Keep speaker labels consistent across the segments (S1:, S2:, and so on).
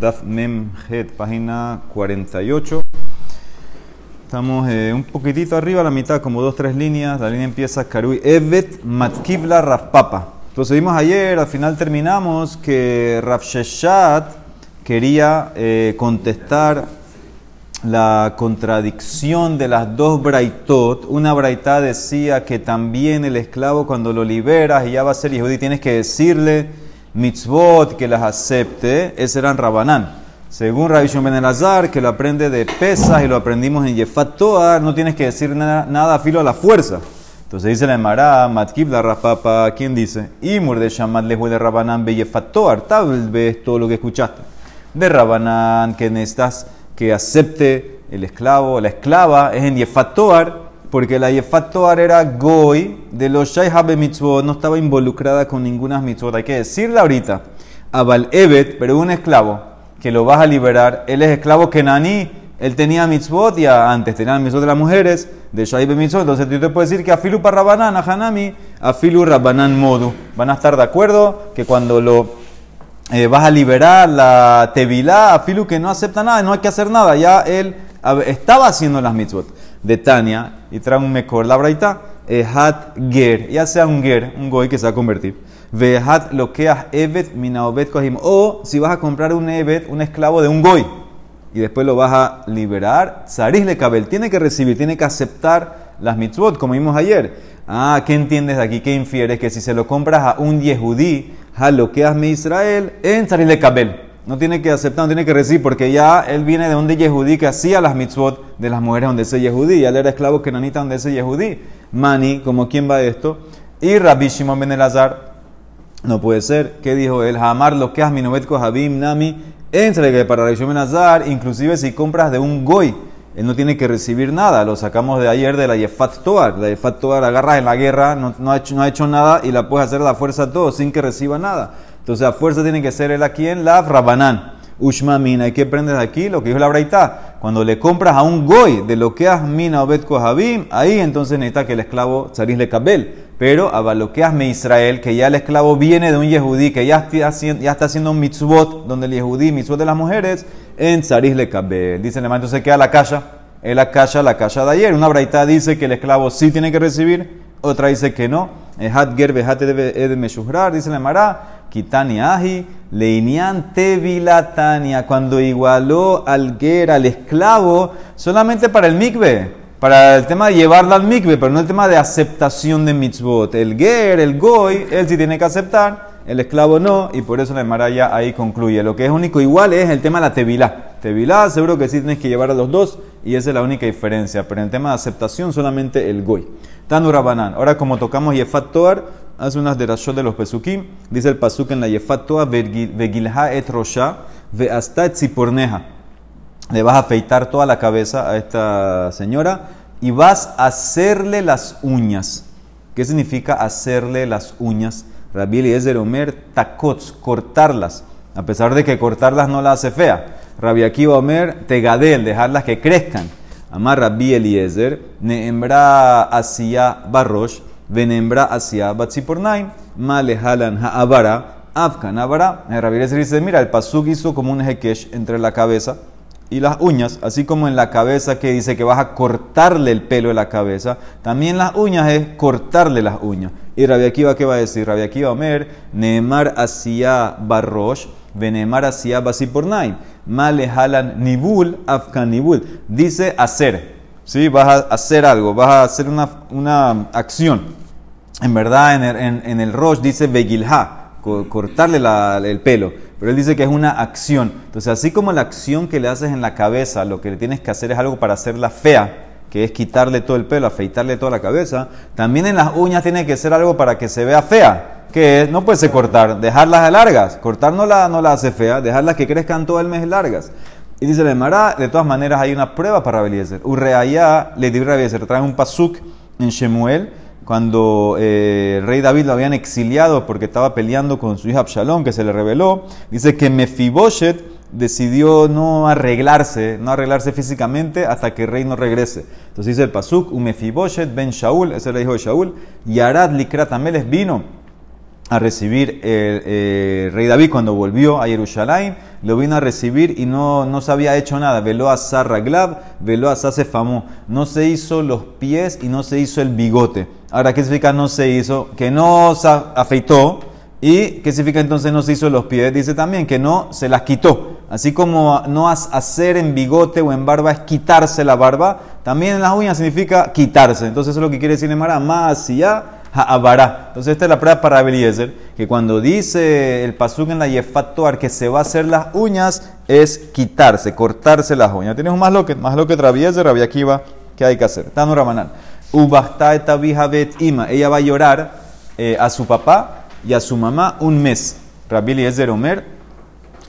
S1: Daf Mem Het, página 48. Estamos eh, un poquitito arriba, a la mitad, como dos, tres líneas. La línea empieza Karui Evet Matkivla Rafpapa. Entonces vimos ayer, al final terminamos que Rafsheshat quería eh, contestar la contradicción de las dos braitot. Una braitá decía que también el esclavo cuando lo liberas y ya va a ser yehudi, tienes que decirle mitzvot que las acepte, ese eran Rabanán. Según Rabbi Ben Elazar, que lo aprende de pesas y lo aprendimos en Yefat no tienes que decir nada, a filo a la fuerza. Entonces dice la Emara, Matkib la Rapapa, ¿quién dice? Imur de Shamad Lehu de Rabanán be Yefat Toar, tal vez todo lo que escuchaste. De Rabanán, que necesitas que acepte el esclavo, la esclava, es en Yefat porque la Yefat era Goy de los Shai Mitzvot, no estaba involucrada con ninguna mitzvot. Hay que decirle ahorita, Abal Evet, pero un esclavo que lo vas a liberar, él es esclavo Kenani, él tenía mitzvot ya antes, tenía mitzvot de las mujeres, de Shai Mitzvot, entonces tú te puedes decir que Afilu para Rabanán, a Hanami, Afilu Rabanán Modu. Van a estar de acuerdo que cuando lo eh, vas a liberar la Tevilá, Afilu que no acepta nada, no hay que hacer nada, ya él estaba haciendo las mitzvot de Tania y trae un mejor la braita, hat ger, ya sea un ger, un goy que se va a convertir. Vehat lo que evet minaobet kohim. O si vas a comprar un evet, un esclavo de un goy, y después lo vas a liberar, zaris le cabel, tiene que recibir, tiene que aceptar las mitzvot, como vimos ayer. Ah, ¿qué entiendes de aquí? ¿Qué infieres? Que si se lo compras a un yehudí, a lo que mi Israel, en zaris le cabel. No tiene que aceptar, no tiene que recibir, porque ya él viene de donde Yehudí, que hacía las mitzvot de las mujeres donde ese Yehudí. Ya él era esclavo kenanita donde ese Yehudí. Mani, como quién va esto. Y Rabbi Shimon ben Elazar, no puede ser. ¿Qué dijo él? Jamar lo que minovet Habim nami. Entre que para Rabbi Shimon ben Elazar, inclusive si compras de un goy, él no tiene que recibir nada. Lo sacamos de ayer de la Yefat Toar. La Yefat Toar agarras en la guerra, no, ha hecho, no ha hecho nada y la puedes hacer a la fuerza todo sin que reciba nada. Entonces a fuerza tiene que ser él aquí en la Rabanán. Ushma mina, ¿y qué aprendes aquí? Lo que dijo la Braita. Cuando le compras a un goy de lo que has mina obed kohabim, ahí entonces necesita que el esclavo salís le cabel. Pero a me Israel, que ya el esclavo viene de un yehudí, que ya está, haciendo un mitzvot, donde el yehudí, mitzvot de las mujeres, en Saris le cabel. Dice el entonces queda la casa. Es la casa, la casa de ayer. Una Braita dice que el esclavo sí tiene que recibir, otra dice que no. Hat hat dice la Mará Kitani Aji, Leinian Tevilatania, cuando igualó al Ger, al esclavo, solamente para el mikve, para el tema de llevarla al mikve, pero no el tema de aceptación de mitzvot. El Ger, el Goy, él sí tiene que aceptar, el esclavo no, y por eso la Maraya ahí concluye. Lo que es único igual es el tema de la Tevilá. Tevilá, seguro que sí tienes que llevar a los dos, y esa es la única diferencia, pero en el tema de aceptación solamente el Goy. Tanu Rabanán. Ahora, como tocamos Yefat Toar, hace unas de las de los pesukim. Dice el pasuk en la Yefatoa, Vegilha et Rosha, ve hasta tziporneja. Le vas a afeitar toda la cabeza a esta señora y vas a hacerle las uñas. ¿Qué significa hacerle las uñas? Rabbi Eliezer Omer, takots, cortarlas. A pesar de que cortarlas no la hace fea. Rabbi Akiva Omer, tegadel, dejarlas que crezcan. Amar Rabbi Eliezer, neembra hacia barrosh, venembra hacia Batsipornaim, Malehalan Ha'abara, Afkan Abara. El dice: Mira, el Pasuk hizo como un hekesh entre la cabeza y las uñas, así como en la cabeza que dice que vas a cortarle el pelo de la cabeza, también las uñas es cortarle las uñas. Y Rabbi Akiva, ¿qué va a decir? Rabbi Akiva Omer, Neemar hacia Barrosh, Venemar hacia Basipornaim, Malehalan Nibul, Afkan Nibul. Dice hacer, ¿sí? Vas a hacer algo, vas a hacer una, una acción en verdad en el, en, el Rosh dice Begilha, cortarle el pelo, pero él dice que es una acción. Entonces, así como la acción que le haces en la cabeza, lo que le tienes que hacer es algo para hacerla fea, que es quitarle todo el pelo, afeitarle toda la cabeza, también en las uñas tiene que ser algo para que se vea fea, que no puede ser cortar, dejarlas largas, cortar no la, no la hace fea, dejarlas que crezcan todo el mes largas. Y dice le Mará, de todas maneras hay una prueba para Rabeliezer. Urreaya le dio Rabeliezer, trae un pasuk en Shemuel, cuando eh, el rey David lo habían exiliado porque estaba peleando con su hija Absalón, que se le reveló, dice que Mefiboshet decidió no arreglarse, no arreglarse físicamente hasta que el rey no regrese. Entonces dice el pasuk, Mefiboshet ben Shaul, ese era el hijo de Shaul, y Arad Likrat vino a recibir el, rey David cuando volvió a Jerusalén, lo vino a recibir y no, no se había hecho nada. Veló a Sarraglab, veló a Sasefamú. No se hizo los pies y no se hizo el bigote. Ahora, ¿qué significa no se hizo? Que no se afeitó. ¿Y qué significa entonces no se hizo los pies? Dice también que no se las quitó. Así como no hacer en bigote o en barba es quitarse la barba, también en las uñas significa quitarse. Entonces eso es lo que quiere decir en Mara, más ya Ha'abará. Entonces, esta es la prueba para Eliezer, que cuando dice el pasuk en la Yefat que se va a hacer las uñas, es quitarse, cortarse las uñas. Tienes un más lo que, más lo que Rabia Akiva, ¿qué hay que hacer? Tanu Ramanán. bet ima. Ella va a llorar eh, a su papá y a su mamá un mes. Rabbi Eliezer Omer,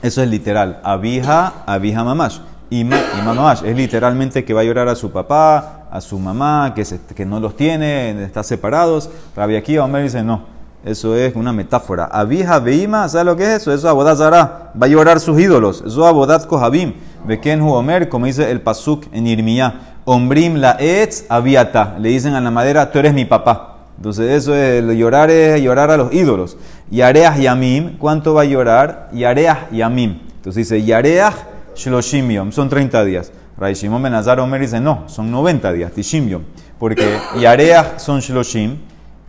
S1: eso es literal. Abija, abija mamash. Ima, ima mamash. Es literalmente que va a llorar a su papá, a su mamá, que, no los tiene, está separados. Rabbi Akiva Omer dice, no, eso es una metáfora. Abija Beima, ¿sabes lo que es eso? Eso es Abodat Zara, va a llorar sus ídolos. Eso es Abodat Kohabim. Bekenhu Omer, como dice el Pasuk en Irmiyah. Ombrim la etz aviata. Le dicen a la madera, tú eres mi papá. Entonces eso es, llorar es llorar a los ídolos. Yareach Yamim, ¿cuánto va a llorar? Yareach Yamim. Entonces dice, Yareach Shloshim son 30 días. Ray Shimon Benazar Omer dice, no, son 90 días, Tishim porque Yareach son Shloshim,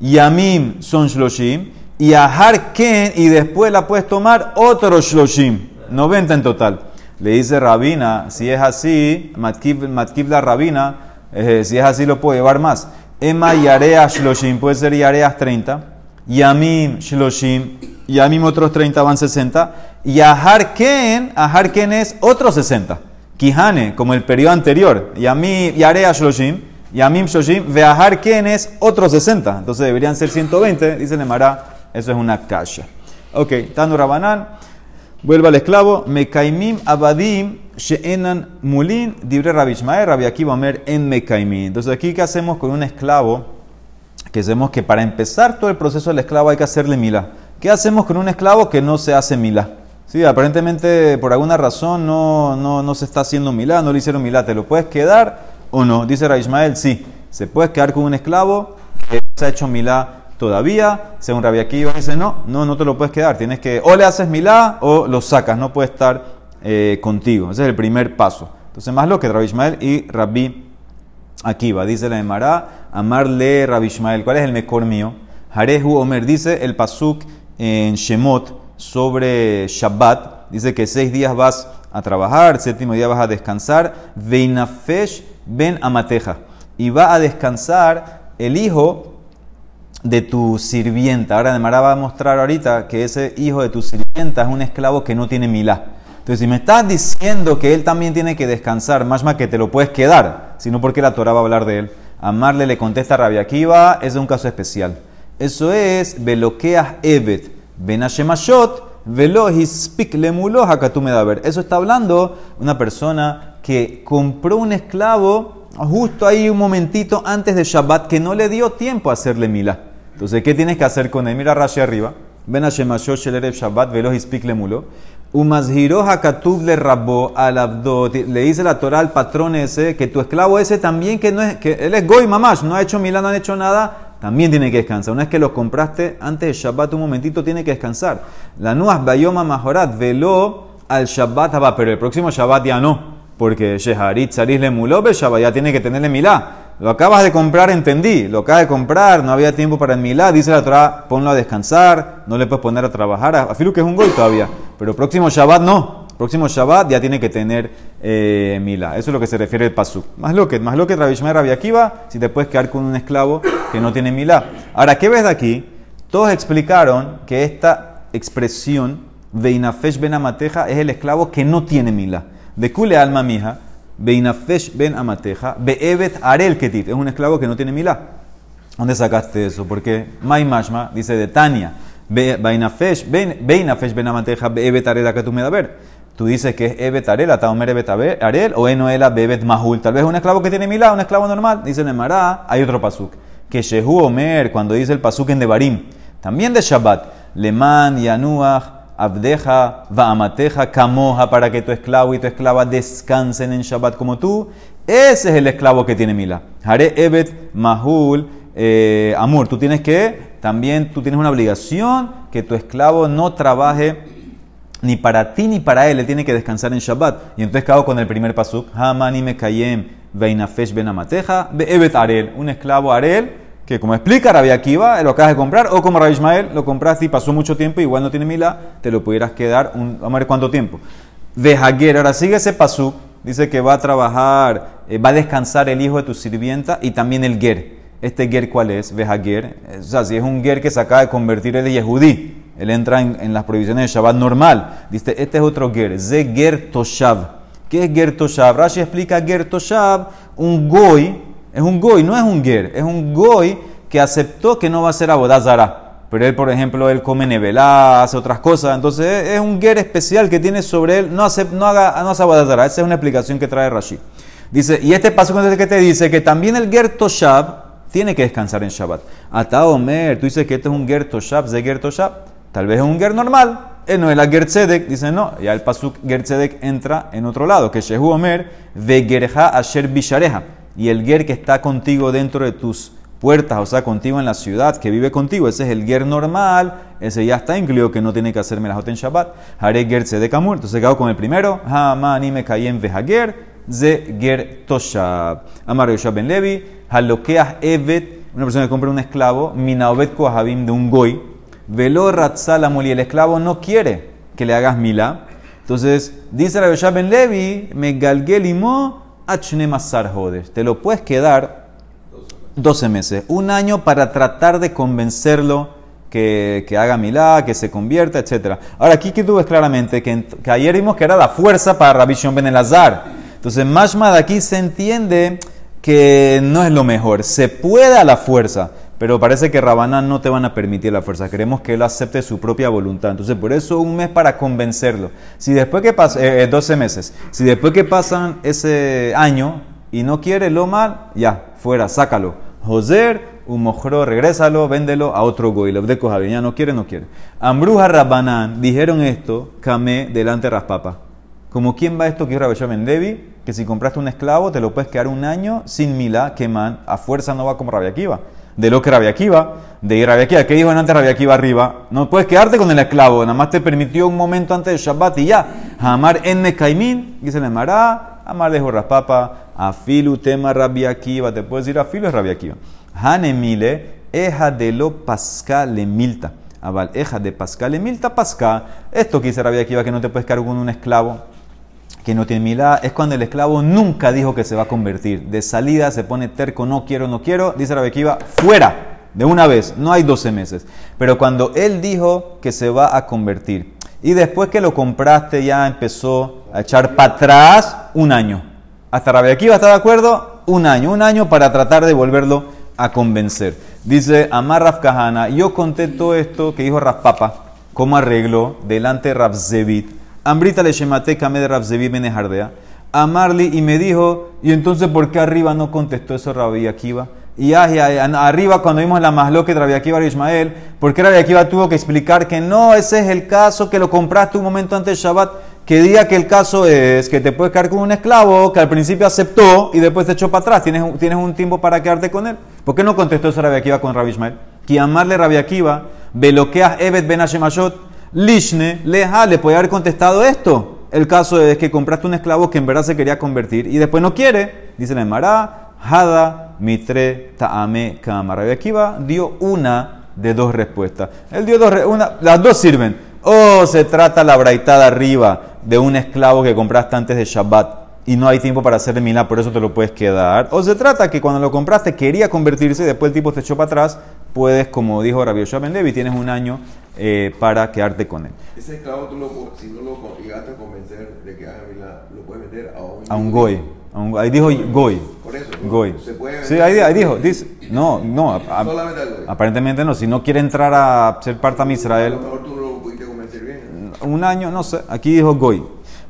S1: Yamim son Shloshim, y Ahar Ken, y después la puedes tomar otro Shloshim, 90 en total. Le dice Rabina, si es así, Matkiv, la Rabina, eh, si es así lo puedo llevar más. Emma Yareach Shloshim, puede ser Yareach 30, Yamim Shloshim, Yamim otros 30 van 60, y Ahar Ken, Ahar Ken es otros 60. Kihane, como el periodo anterior. Y a mí, Yarea Shloshim, y a mí Shloshim, Veahar Ken es otro 60. Entonces deberían ser 120. Dice Nemara, eso es una kasha. Ok, Tanu Rabanán, vuelve al esclavo. Mekaimim Abadim She'enan Mulin, Dibre Rabishmael, Rabi Akiva en Mekaimim. Entonces aquí, ¿qué hacemos con un esclavo? Que hacemos que para empezar todo el proceso del esclavo hay que hacerle mila. ¿Qué hacemos con un esclavo que no se hace mila? Sí, aparentemente por alguna razón no, no, no se está haciendo milá, no le hicieron milá. ¿Te lo puedes quedar o no? Dice Ismael, sí. Se puede quedar con un esclavo que se ha hecho milá todavía. Según Rabbi Akiva dice, no, no, no te lo puedes quedar. Tienes que, o le haces milá o lo sacas. No puede estar eh, contigo. Ese es el primer paso. Entonces, más lo que Rabbi Ismael y Rabbi Akiva. Dice la Emara, amarle Rabbi Ismael. ¿Cuál es el mejor mío? Jarehu Omer. Dice el pasuk en Shemot sobre Shabbat. Dice que seis días vas a trabajar, séptimo día vas a descansar. Veinafesh ben amateja. Y va a descansar el hijo de tu sirvienta. Ahora Demara va a mostrar ahorita que ese hijo de tu sirvienta es un esclavo que no tiene milá. Entonces, si me estás diciendo que él también tiene que descansar, más más que te lo puedes quedar, sino porque la Torah va a hablar de él. Amarle le contesta a Rabia Akiva, es un caso especial. Eso es, veloqueas evet Ben velo hispik lemulo ver. Eso está hablando una persona que compró un esclavo justo ahí un momentito antes de Shabbat que no le dio tiempo a hacerle mila. Entonces, ¿qué tienes que hacer con él? Mira Rashi arriba. Ben Hashemashot shelerev Shabbat velo hispik lemulo. Umazhiro hakatub le rabo al abdot. Le dice la Torah al patrón ese que tu esclavo ese también que no es que él es goy mamash, no ha hecho milá, no ha hecho nada también tiene que descansar. Una vez que lo compraste antes de Shabbat un momentito, tiene que descansar. La nuaz bayoma majorat veló al Shabbat va, pero el próximo Shabbat ya no, porque Sheharit Saris le mulobe Shabbat ya tiene que tenerle milá. Lo acabas de comprar, entendí. Lo acabas de comprar, no había tiempo para el milá. Dice la Torah, ponlo a descansar, no le puedes poner a trabajar. A que es un gol todavía, pero próximo Shabbat no próximo Shabbat ya tiene que tener eh, Mila. Eso es lo que se refiere el Pasuk. Más lo que, más lo que Rabishmer Rabbi Akiva, si te puedes quedar con un esclavo que no tiene Mila. Ahora, ¿qué ves de aquí? Todos explicaron que esta expresión, Veinafesh ben Amateja, es el esclavo que no tiene Mila. De Kule alma mija, Veinafesh ben Amateja, Be'evet Arel Ketit, es un esclavo que no tiene Mila. ¿Dónde sacaste eso? Porque Mai Mashma dice de Tania, Veinafesh ben Amateja, Be'evet Arel ver. Tú dices que es Evet Arel, Ataomer Evet Arel, o Enoela Bebet Mahul. Tal vez un esclavo que tiene milá, un esclavo normal. Dice Nemara, hay otro pasuk. Que Shehu Omer, cuando dice el pasuk en Devarim, también de Shabbat. Leman, Yanuach, Abdeja, Vaamateja, Kamoja, para que tu esclavo y tu esclava descansen en Shabbat como tú. Ese es el esclavo que tiene milá. Hare Evet Mahul eh. Tú tienes que también tú tienes una obligación que tu esclavo no trabaje ni para ti ni para él, él tiene que descansar en Shabbat. Y entonces cago con el primer pasuk, Hamani me kayem veinafesh benamateja, evet arel, un esclavo arel, que como explica Rabbi Akiva, lo acabas de comprar, o como Rabbi Ismael, lo compraste y pasó mucho tiempo, igual no tiene mila, te lo pudieras quedar, un, vamos a ver cuánto tiempo. De Hager, ahora sigue ese pasuk, dice que va a trabajar, eh, va a descansar el hijo de tu sirvienta y también el ger. Este ger, ¿cuál es? Vejager. O sea, si es un ger que se acaba de convertir en Yehudí, él entra en, las provisiones de Shabbat normal. Dice, este es otro ger, ze ger toshav. ¿Qué es ger toshav? Rashi explica ger toshav, un goy, es un goy, no es un ger, es un goy que aceptó que no va a ser abodazara. Pero él, por ejemplo, él come nevelá, hace otras cosas. Entonces es un ger especial que tiene sobre él, no hace, no haga, no hace abodazara. Esa es una explicación que trae Rashi. Dice, y este paso que te dice que también el ger toshav tiene que descansar en Shabbat. Ata Omer, tú dices que este es un ger toshav, de ger toshav. Tal vez es un ger normal, él no es la ger tzedek, dice no, ya el pasuk ger tzedek entra en otro lado, que Shehu Omer ve gerja asher bishareja, y el ger que está contigo dentro de tus puertas, o sea, contigo en la ciudad, que vive contigo, ese es el ger normal, ese ya está incluido que no tiene que hacer melajot en Shabbat, haré ger tzedek amur, entonces quedado con el primero, ha ma ni me cayen vejager, ze ger toshab. Amar ben Levi, halokeah evet, una persona que compra un esclavo, minaobet kohabim de un goy, Velo Ratzalamol y el esclavo no quiere que le hagas mila. Entonces, dice la Ben Levi, me galgelimo achne masar Te lo puedes quedar 12 meses, un año para tratar de convencerlo que, que haga milá, que se convierta, etc. Ahora, aquí que tú ves claramente que, que, ayer vimos que era la fuerza para Rabbi Shimon Ben Elazar. Entonces, más de aquí se entiende que no es lo mejor. Se puede a la fuerza pero parece que Rabanán no te van a permitir la fuerza. Queremos que él acepte su propia voluntad. Entonces, por eso un mes para convencerlo. Si después que pasan, eh, 12 eh, meses, si después que pasan ese año y no quiere lo mal, ya, fuera, sácalo. Joser, un mojro, regrésalo, véndelo a otro goy. de Kojabi, ya no quiere, no quiere. Ambruja Rabanán dijeron esto, Kamé, delante de Raspapa. Como quién va esto que es Ben que si compraste un esclavo te lo puedes quedar un año sin milá, que man, a fuerza no va como Rabia Akiva de lo que Rabia Akiva, de Rabia Akiva. ¿Qué dijo antes Rabia Akiva arriba? No puedes quedarte con el esclavo, nada más te permitió un momento antes de Shabbat y ya. Amar en Mekaimin, dice el Mará, Amar de Jorraspapa, Afilu tema Rabia Akiva, te puedes decir Afilu es Rabia Akiva. Hanemile, eja de lo pascal le milta. Aval, eja de pascal le milta pascal. Esto que dice Rabia Akiva que no te puedes quedar con un esclavo que no tiene milá, es cuando el esclavo nunca dijo que se va a convertir. De salida se pone terco, no quiero, no quiero, dice la Bequiva, fuera, de una vez, no hay 12 meses. Pero cuando él dijo que se va a convertir, y después que lo compraste ya empezó a echar para atrás un año. Hasta Rabbi Akiva está de acuerdo, un año, un año para tratar de volverlo a convencer. Dice Amar Raf Kahana, yo conté todo esto que dijo Raf Papa, cómo arregló delante de Raf Ambrita le shemate kame de Rabzevi Benejardea. Amarli y me dijo, ¿y entonces por qué arriba no contestó eso Rabbi Akiva? Y arriba, cuando vimos la masloque de Rabbi Akiva y Ismael, ¿por qué Rabbi Akiva tuvo que explicar que no, ese es el caso que lo compraste un momento antes de Shabbat? Que diga que el caso es que te puedes quedar con un esclavo que al principio aceptó y después te echó para atrás. Tienes, un tiempo para quedarte con él. ¿Por qué no contestó eso Rabbi Akiva con Rabbi Ismael? Que amarle Rabbi Akiva, veloqueas Evet Ben Hashemashot, Lishne, leja, le puede haber contestado esto. El caso es que compraste un esclavo que en verdad se quería convertir y después no quiere. Dice la Emara, Hada, Mitre, Taame, Kama. Rabbi Akiva dio una de dos respuestas. Él dio dos, una, las dos sirven. O se trata la braitada arriba de un esclavo que compraste antes de Shabbat y no hay tiempo para hacer milá, por eso te lo puedes quedar. O se trata que cuando lo compraste quería convertirse y después el tipo te echó para atrás, puedes, como dijo Rabbi Yoshua Ben Levi, tienes un año eh, para quedarte con él.
S2: Ese esclavo, tú lo, si no lo llegaste a convencer de que haga milá, lo puedes vender a un,
S1: a un goy. A un, ahí dijo goy.
S2: Por eso,
S1: goy.
S2: ¿Se puede
S1: sí, ahí, ahí, dijo, dice, no, no, a, aparentemente no. Si no quiere entrar a ser parte de Israel.
S2: A lo mejor tú no lo pudiste convencer bien.
S1: Un año, no sé, aquí dijo goy.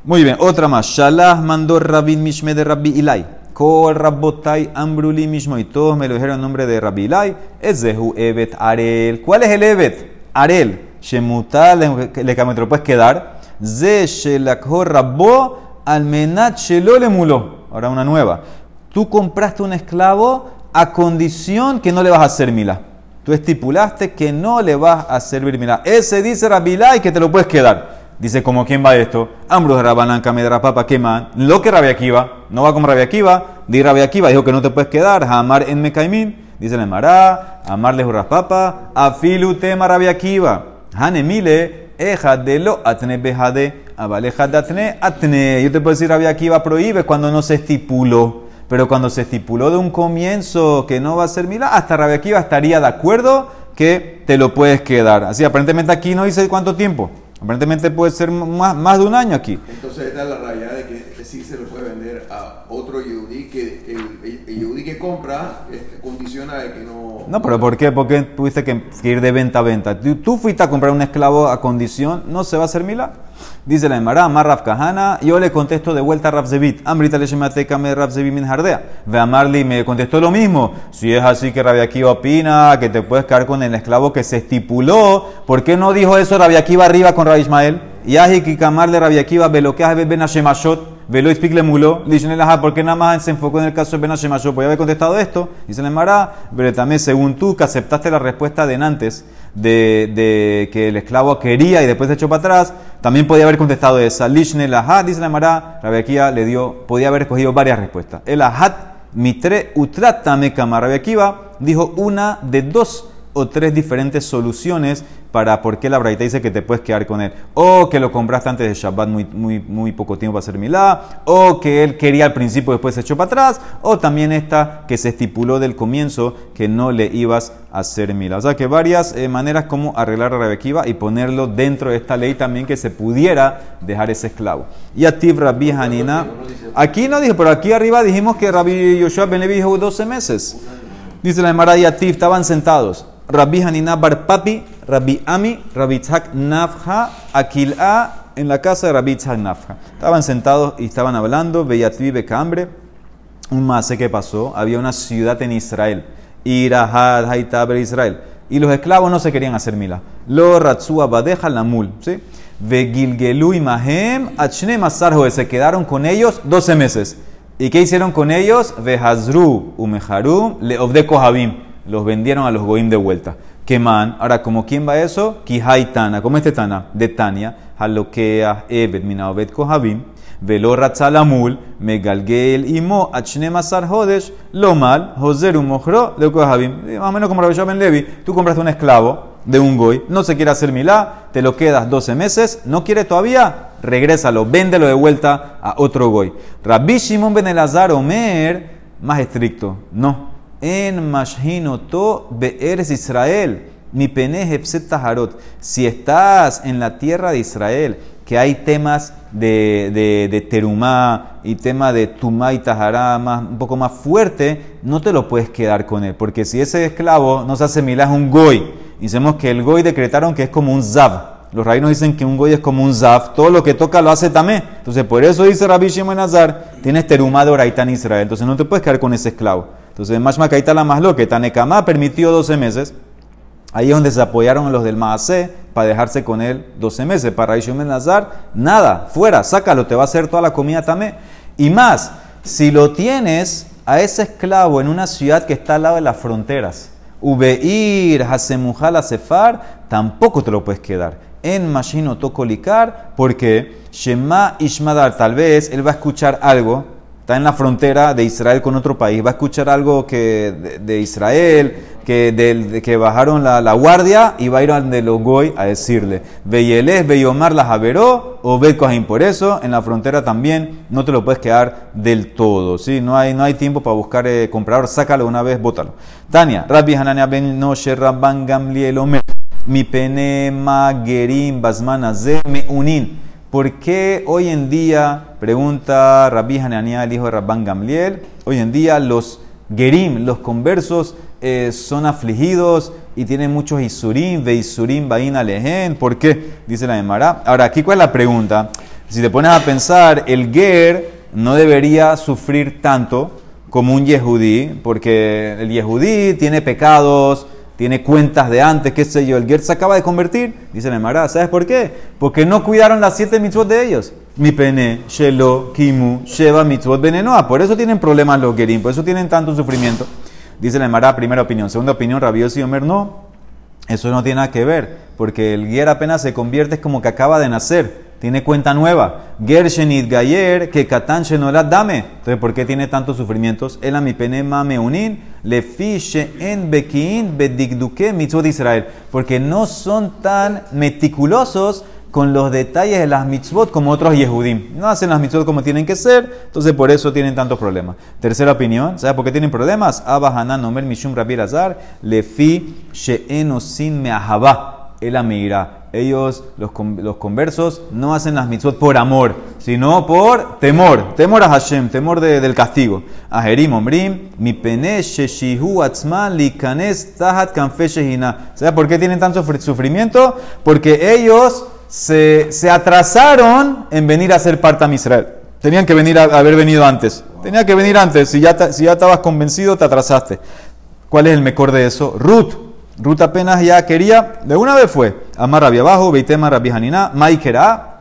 S1: Muy bien, otra más. Shalah mandó Rabin Mishme de Rabbi Ilai. Kol Rabbotai Ambruli Mishmo. Y todos me lo dijeron en nombre de Rabbi Ilai. Ezehu Evet Arel. ¿Cuál es el Evet? Arel. Shemutal le lo puedes quedar. Ze Rabbo Almenat Shelo le muló. Ahora una nueva. Tú compraste un esclavo a condición que no le vas a hacer mila. Tú estipulaste que no le vas a servir milá. Ese dice Rabilá y que te lo puedes quedar. Dice, como quién va esto? Ambros Rabanán, Kamedra Papa, queman. Lo que Rabia Akiva, no va como Rabia Akiva. Di Rabia Akiva, dijo que no te puedes quedar. Amar en Mekaimin. Dice la Mará, amarle Papa, afilu tema Rabia Akiva. Hanemile, eja de lo atne bejade, abaleja de atne, atne. Yo te puedo decir, Rabia Akiva prohíbe cuando no se estipuló. Pero cuando se estipuló de un comienzo que no va a ser milá, hasta Rabia Akiva estaría de acuerdo que te lo puedes quedar. Así, aparentemente aquí no dice cuánto tiempo. Aparentemente puede ser más, más de un año aquí.
S2: Entonces está la raya de que sí se lo puede vender a otro yudí que el, el, que compra este, condiciona de que no...
S1: No, pero ¿por qué? Porque tuviste que ir de venta a venta. Tú, tú fuiste a comprar un esclavo a condición, no se va a hacer milagro. Dice la Emara, Amar Rav Kahana, yo le contesto de vuelta a Rav Zevit. Amrita le me Rav Zevit min jardea. Ve Amarli me contestó lo mismo. Si es así que Rabia Akiva opina que te puedes quedar con el esclavo que se estipuló, ¿por qué no dijo eso Rabia Akiva arriba con Rabbi Ismael? Y aji que camarle Rabia Akiva veloqueas ben Hashemashot. Velo explique mulo, ¿por qué nada más se enfocó en el caso de Ben Hashemashot? Podría haber contestado esto. Dice la Emara, pero también según tú que aceptaste la respuesta de antes de, que el esclavo quería y después se echó para atrás, también podía haber contestado esa. Lishne lahat, dice la Mara, Rabiakia le dio, podía haber escogido varias respuestas. El ahat mitre utratame kama. Rabiakiva dijo una de dos o tres diferentes soluciones para por qué la Braita dice que te puedes quedar con él. O que lo compraste antes de Shabbat muy, muy, muy poco tiempo para hacer milá. O que él quería al principio y después se echó para atrás. O también esta que se estipuló del comienzo que no le ibas a hacer milá. O sea que varias eh, maneras como arreglar a Rebekiva y ponerlo dentro de esta ley también que se pudiera dejar ese esclavo. Y a Tib Rabbi Hanina. Aquí no dijo, pero aquí arriba dijimos que Rabbi Yoshua Ben Levi dijo 12 meses. Dice la Emara y Atif, estaban sentados. Rabbi Hanina Bar Papi, Rabbi Ami, Rabbi Tzak Nafja, Akil'a, en la casa de Rabbi Tzak Nafja. Estaban sentados y estaban hablando, Beyatvi Bekambre. Un más que pasó, había una ciudad en Israel, Irahad, Haitaber, Israel. Y los esclavos no se querían hacer mila. Lo Ratzua Badeja Lamul, ¿sí? Vegilgelu Mahem, Achne Masarjo, se quedaron con ellos 12 meses. ¿Y qué hicieron con ellos? Vehazru Umeharum, Leovde Kohabim los vendieron a los goim de vuelta. man ahora, como quién va eso? Kihaitana, ¿cómo este Tana? De Tania, Halokea, Evet, Minaobet Kohabim, Velo Ratzalamul, Megalgel, Imo, Achne Masar Hodesh, Lomal, Joseru Mojro, de Kohabim. Más o menos como Rabbi Ben Levi, tú compraste un esclavo de un goy, no se quiere hacer milá, te lo quedas 12 meses, no quiere todavía, regrésalo, véndelo de vuelta a otro goy. Rabbi Shimon Ben Elazar Omer, más estricto, no en Mashhinoto Be'eres Israel, mi taharot. Si estás en la tierra de Israel, que hay temas de, de, de terumá y tema de tumá y tahará más, un poco más fuerte, no te lo puedes quedar con él. Porque si ese esclavo no se hace milá, es un goy. Sabemos que el goy decretaron que es como un zav. Los rabinos dicen que un goy es como un zaf, todo lo que toca lo hace tamé. Entonces, por eso dice Rabbi Shimon Azar, tienes terumá de oraita en Israel. Entonces, no te puedes quedar con ese esclavo. Entonces, Mashma Kaita la más lo que Tanekama permitió 12 meses. Ahí es donde se apoyaron los del Maasé para dejarse con él 12 meses. Para Ishum Nazar, nada, fuera, sácalo, te va a hacer toda la comida también. Y más, si lo tienes a ese esclavo en una ciudad que está al lado de las fronteras, Ubeir, Hasemujal, Sefar, tampoco te lo puedes quedar. En Mashino Tokolikar, porque Shema Ishmadar, tal vez él va a escuchar algo está en la frontera de Israel con otro país, va a escuchar algo que de, Israel, que, de, que bajaron la, guardia y va a ir al de los goy a decirle, Veyeles, Veyomar la Javeró o Betkohaim. Por eso en la frontera también no te lo puedes quedar del todo, ¿sí? No hay, no hay tiempo para buscar eh, comprador, sácalo una vez, bótalo. Tania, Rabbi Hanania ben Rabban Gamliel Omer, mi pene magerim basmanaze me unin. ¿Por qué hoy en día, pregunta Rabbi Hananiah, el hijo de Rabban Gamliel, hoy en día los gerim, los conversos, eh, son afligidos y tienen muchos isurim, ve isurim, vaina lehen? ¿Por qué? Dice la Emara. Ahora, aquí cuál es la pregunta. Si te pones a pensar, el ger no debería sufrir tanto como un yehudí, porque el yehudí tiene pecados, tiene cuentas de antes, qué sé yo, el Ger se acaba de convertir, dice la Emara, ¿sabes por qué? Porque no cuidaron las siete mitzvot de ellos. Mi pene, Shelo, Kimu, Sheva, mitzvot venenoa. Por eso tienen problemas los Gerim, por eso tienen tanto sufrimiento. Dice la Emara, primera opinión. Segunda opinión, Rabiosi y Omer, no. Eso no tiene nada que ver, porque el guier apenas se convierte es como que acaba de nacer tiene cuenta nueva. Gershenit Gayer, que Katan Shenorat Dame. Entonces, ¿por qué tiene tantos sufrimientos? El amipenema meunin, le fiche en bekin bedigduke mitzvot Israel. Porque no son tan meticulosos con los detalles de las mitzvot como otros Yehudim. No hacen las mitzvot como tienen que ser, entonces por eso tienen tantos problemas. Tercera opinión, ¿sabes por qué tienen problemas? Abba Hanan Omer Mishum Rabbi Lazar, lefi she'eno sin me'ahaba, el amira ellos, los, los, conversos, no hacen las mitzvot por amor, sino por temor. Temor a Hashem, temor del castigo. Ajerim, Omrim, mi sheshihu likanes tahat ¿Sabes por qué tienen tanto sufrimiento? Porque ellos se, se, atrasaron en venir a ser parte de Israel. Tenían que venir a, haber venido antes. Tenía que venir antes. Si ya, si ya estabas convencido, te atrasaste. ¿Cuál es el mejor de eso? Ruth. Ruth apenas ya quería, de una vez fue. Amar Rabbi abajo, Beitema Rabbi Hanina, Maikera.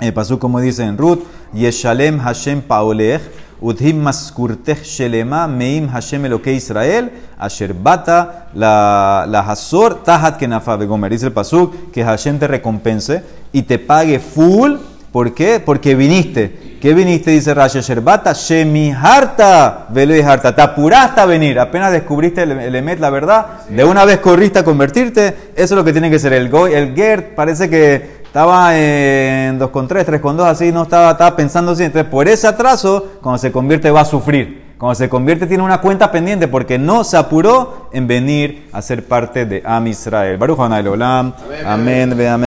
S1: Eh, pasó como dice en Ruth, Yeshalem Hashem Paolech, Udhim Maskurtech Shelema, Meim Hashem Eloke Israel, Asher Bata, la, la Hazor, Tahat Kenafa Begomer. Dice el Pasuk, que Hashem te recompense y te pague full. ¿Por qué? Porque viniste. ¿Qué viniste? Dice Rashi Sherbata, Shemiharta, harta. Te apuraste a venir. Apenas descubriste el, Emet, la verdad. De una vez corriste a convertirte. Eso es lo que tiene que ser. El Goy, el Gert parece que estaba en 2 con 3, 3 con 2, así no estaba, estaba pensando así. Entonces, por ese atraso, cuando se convierte va a sufrir. Cuando se convierte tiene una cuenta pendiente porque no se apuró en venir a ser parte de Am Israel. Baruch Olam. Amén. amén.